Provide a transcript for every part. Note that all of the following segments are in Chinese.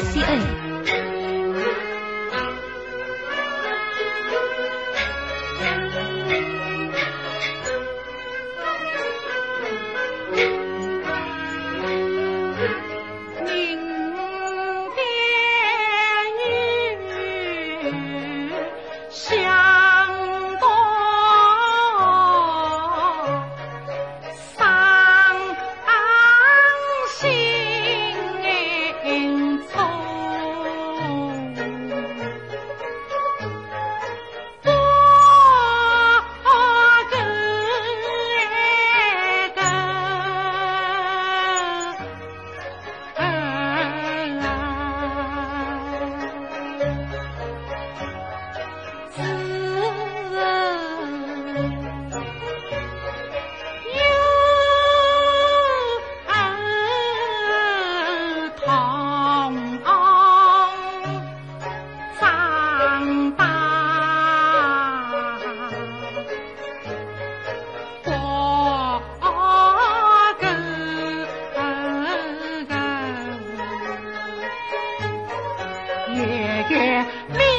参月明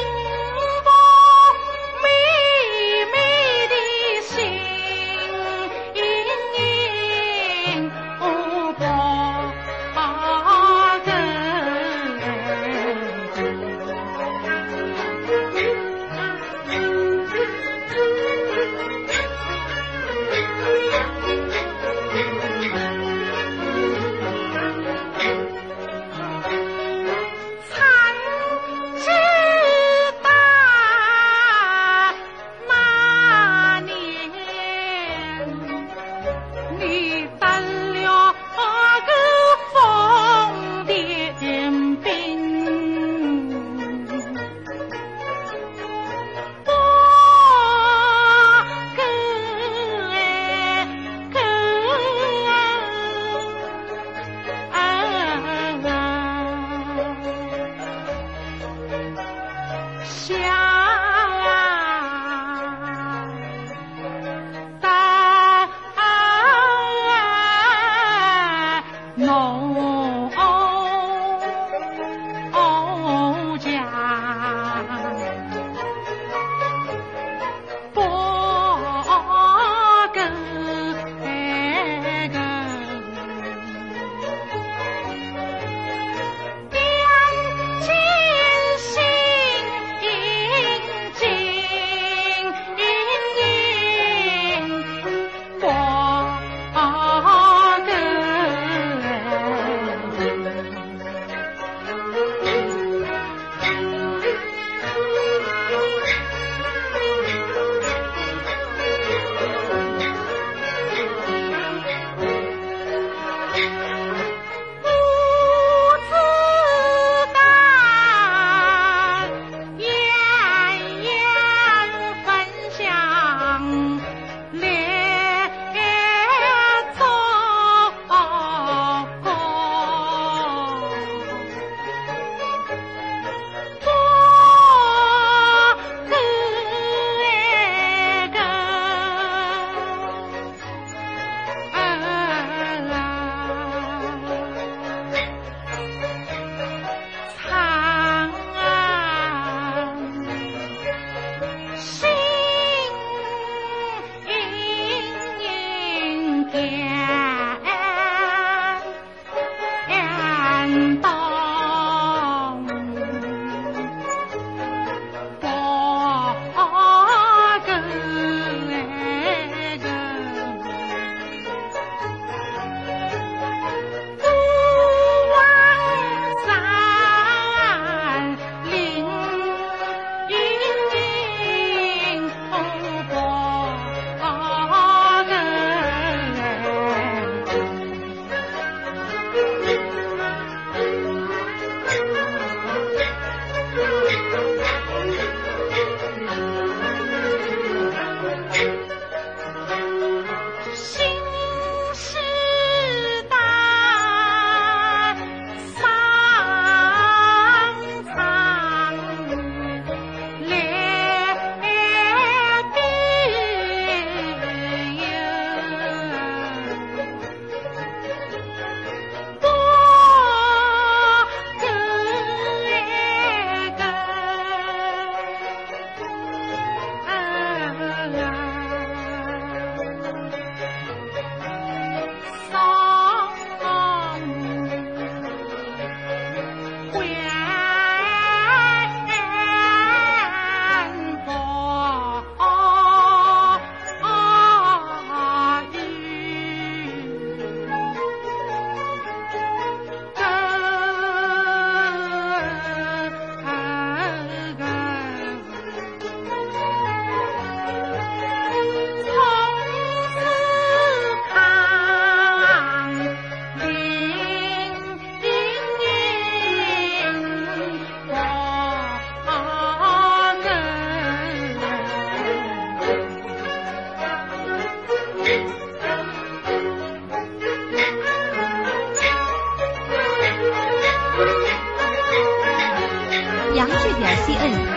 杨志点 cn。